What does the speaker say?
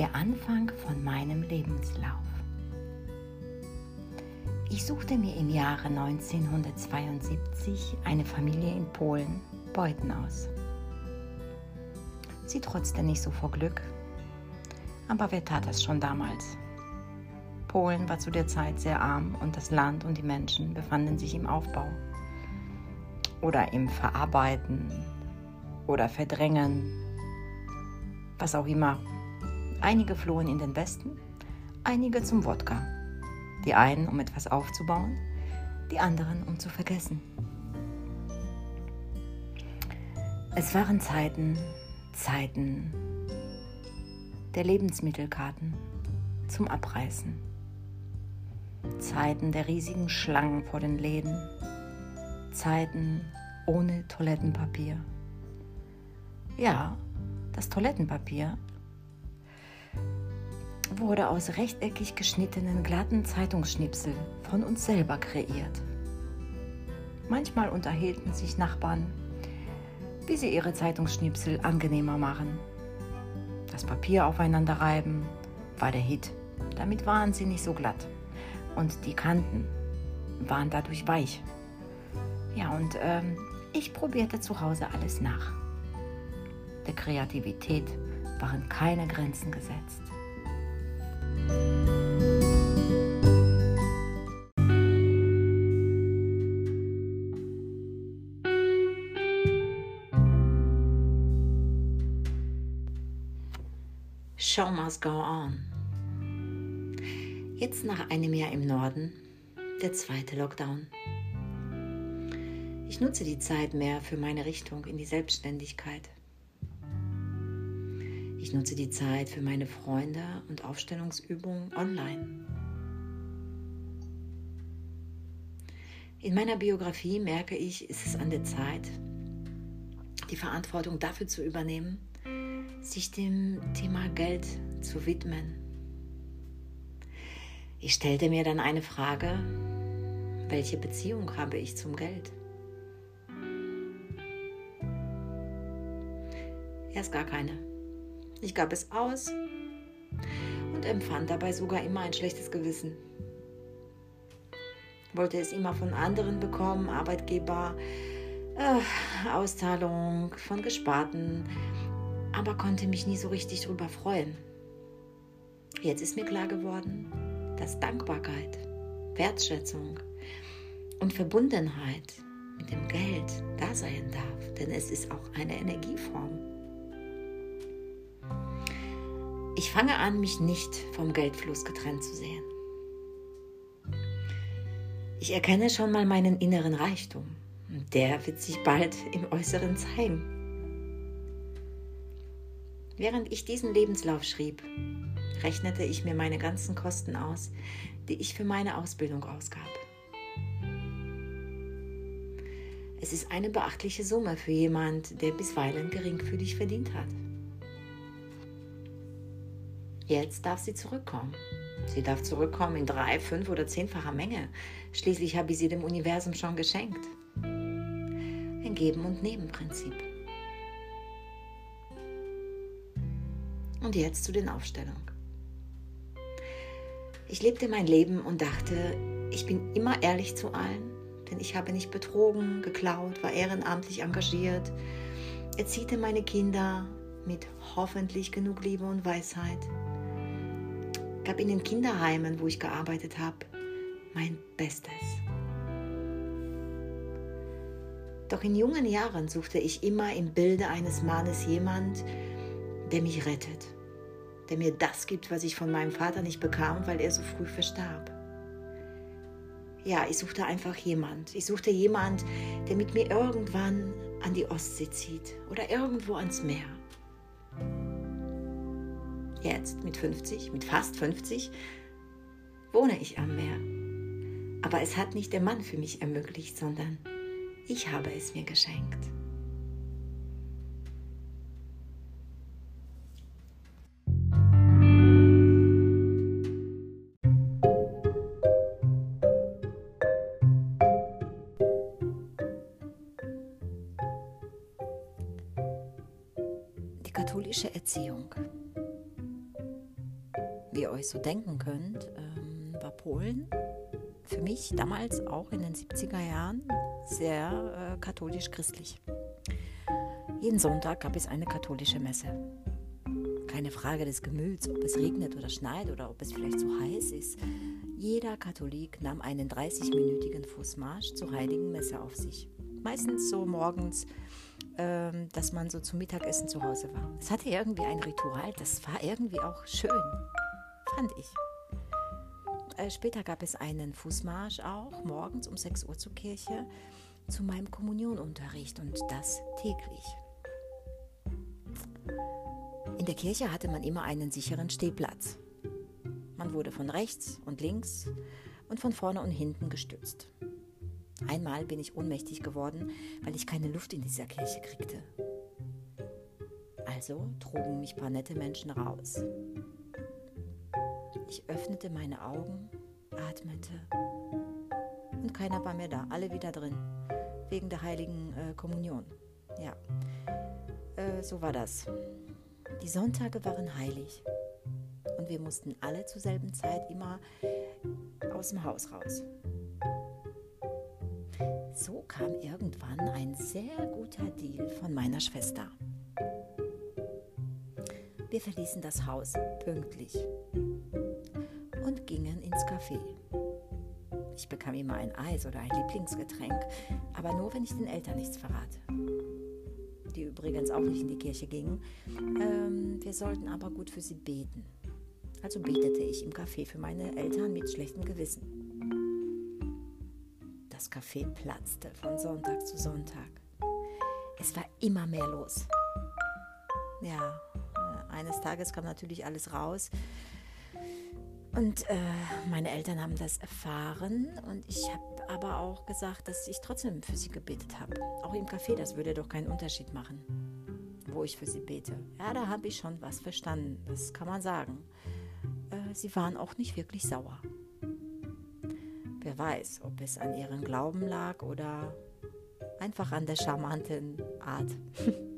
Der Anfang von meinem Lebenslauf. Ich suchte mir im Jahre 1972 eine Familie in Polen, Beuthen aus. Sie trotzte nicht so vor Glück, aber wer tat das schon damals? Polen war zu der Zeit sehr arm und das Land und die Menschen befanden sich im Aufbau oder im Verarbeiten oder Verdrängen, was auch immer. Einige flohen in den Westen, einige zum Wodka. Die einen, um etwas aufzubauen, die anderen, um zu vergessen. Es waren Zeiten, Zeiten der Lebensmittelkarten zum Abreißen. Zeiten der riesigen Schlangen vor den Läden, Zeiten ohne Toilettenpapier. Ja, das Toilettenpapier wurde aus rechteckig geschnittenen glatten Zeitungsschnipsel von uns selber kreiert. Manchmal unterhielten sich Nachbarn, wie sie ihre Zeitungsschnipsel angenehmer machen. Das Papier aufeinander reiben war der Hit. Damit waren sie nicht so glatt und die Kanten waren dadurch weich. Ja, und ähm, ich probierte zu Hause alles nach. Der Kreativität waren keine Grenzen gesetzt. Show must go on. Jetzt nach einem Jahr im Norden, der zweite Lockdown. Ich nutze die Zeit mehr für meine Richtung in die Selbstständigkeit. Ich nutze die Zeit für meine Freunde und Aufstellungsübungen online. In meiner Biografie merke ich, ist es an der Zeit, die Verantwortung dafür zu übernehmen, sich dem Thema Geld zu widmen ich stellte mir dann eine Frage, welche Beziehung habe ich zum Geld? Erst gar keine. Ich gab es aus und empfand dabei sogar immer ein schlechtes Gewissen. Wollte es immer von anderen bekommen, Arbeitgeber, äh, Auszahlung von Gesparten, aber konnte mich nie so richtig drüber freuen. Jetzt ist mir klar geworden, dass Dankbarkeit, Wertschätzung und Verbundenheit mit dem Geld da sein darf, denn es ist auch eine Energieform. Ich fange an, mich nicht vom Geldfluss getrennt zu sehen. Ich erkenne schon mal meinen inneren Reichtum. Der wird sich bald im Äußeren zeigen. Während ich diesen Lebenslauf schrieb, rechnete ich mir meine ganzen Kosten aus, die ich für meine Ausbildung ausgab. Es ist eine beachtliche Summe für jemand, der bisweilen geringfügig verdient hat. Jetzt darf sie zurückkommen. Sie darf zurückkommen in drei, fünf oder zehnfacher Menge. Schließlich habe ich sie dem Universum schon geschenkt. Ein Geben- und Nehmen-Prinzip. Und jetzt zu den Aufstellungen. Ich lebte mein Leben und dachte, ich bin immer ehrlich zu allen, denn ich habe nicht betrogen, geklaut, war ehrenamtlich engagiert, erzielte meine Kinder mit hoffentlich genug Liebe und Weisheit, gab in den Kinderheimen, wo ich gearbeitet habe, mein Bestes. Doch in jungen Jahren suchte ich immer im Bilde eines Mannes jemand, der mich rettet der mir das gibt, was ich von meinem Vater nicht bekam, weil er so früh verstarb. Ja, ich suchte einfach jemand. Ich suchte jemand, der mit mir irgendwann an die Ostsee zieht oder irgendwo ans Meer. Jetzt mit 50, mit fast 50, wohne ich am Meer. Aber es hat nicht der Mann für mich ermöglicht, sondern ich habe es mir geschenkt. katholische Erziehung. Ihr euch so denken könnt, ähm, war Polen für mich damals auch in den 70er Jahren sehr äh, katholisch-christlich. Jeden Sonntag gab es eine katholische Messe. Keine Frage des Gemüts, ob es regnet oder schneit oder ob es vielleicht so heiß ist. Jeder Katholik nahm einen 30-minütigen Fußmarsch zur heiligen Messe auf sich. Meistens so morgens, ähm, dass man so zum Mittagessen zu Hause war. Es hatte irgendwie ein Ritual, das war irgendwie auch schön, fand ich. Äh, später gab es einen Fußmarsch auch, morgens um 6 Uhr zur Kirche, zu meinem Kommunionunterricht und das täglich. In der Kirche hatte man immer einen sicheren Stehplatz. Man wurde von rechts und links und von vorne und hinten gestützt. Einmal bin ich ohnmächtig geworden, weil ich keine Luft in dieser Kirche kriegte. Also trugen mich paar nette Menschen raus. Ich öffnete meine Augen, atmete und keiner war mehr da, alle wieder drin, wegen der heiligen äh, Kommunion. Ja, äh, so war das. Die Sonntage waren heilig und wir mussten alle zur selben Zeit immer aus dem Haus raus. So kam irgendwann ein sehr guter Deal von meiner Schwester. Wir verließen das Haus pünktlich und gingen ins Café. Ich bekam immer ein Eis oder ein Lieblingsgetränk, aber nur, wenn ich den Eltern nichts verrate. Die übrigens auch nicht in die Kirche gingen. Ähm, wir sollten aber gut für sie beten. Also betete ich im Café für meine Eltern mit schlechtem Gewissen. Das Café platzte von Sonntag zu Sonntag. Es war immer mehr los. Ja, äh, eines Tages kam natürlich alles raus. Und äh, meine Eltern haben das erfahren und ich habe aber auch gesagt, dass ich trotzdem für sie gebetet habe. Auch im Café, das würde doch keinen Unterschied machen, wo ich für sie bete. Ja, da habe ich schon was verstanden, das kann man sagen. Äh, sie waren auch nicht wirklich sauer. Wer weiß, ob es an ihrem Glauben lag oder einfach an der charmanten Art.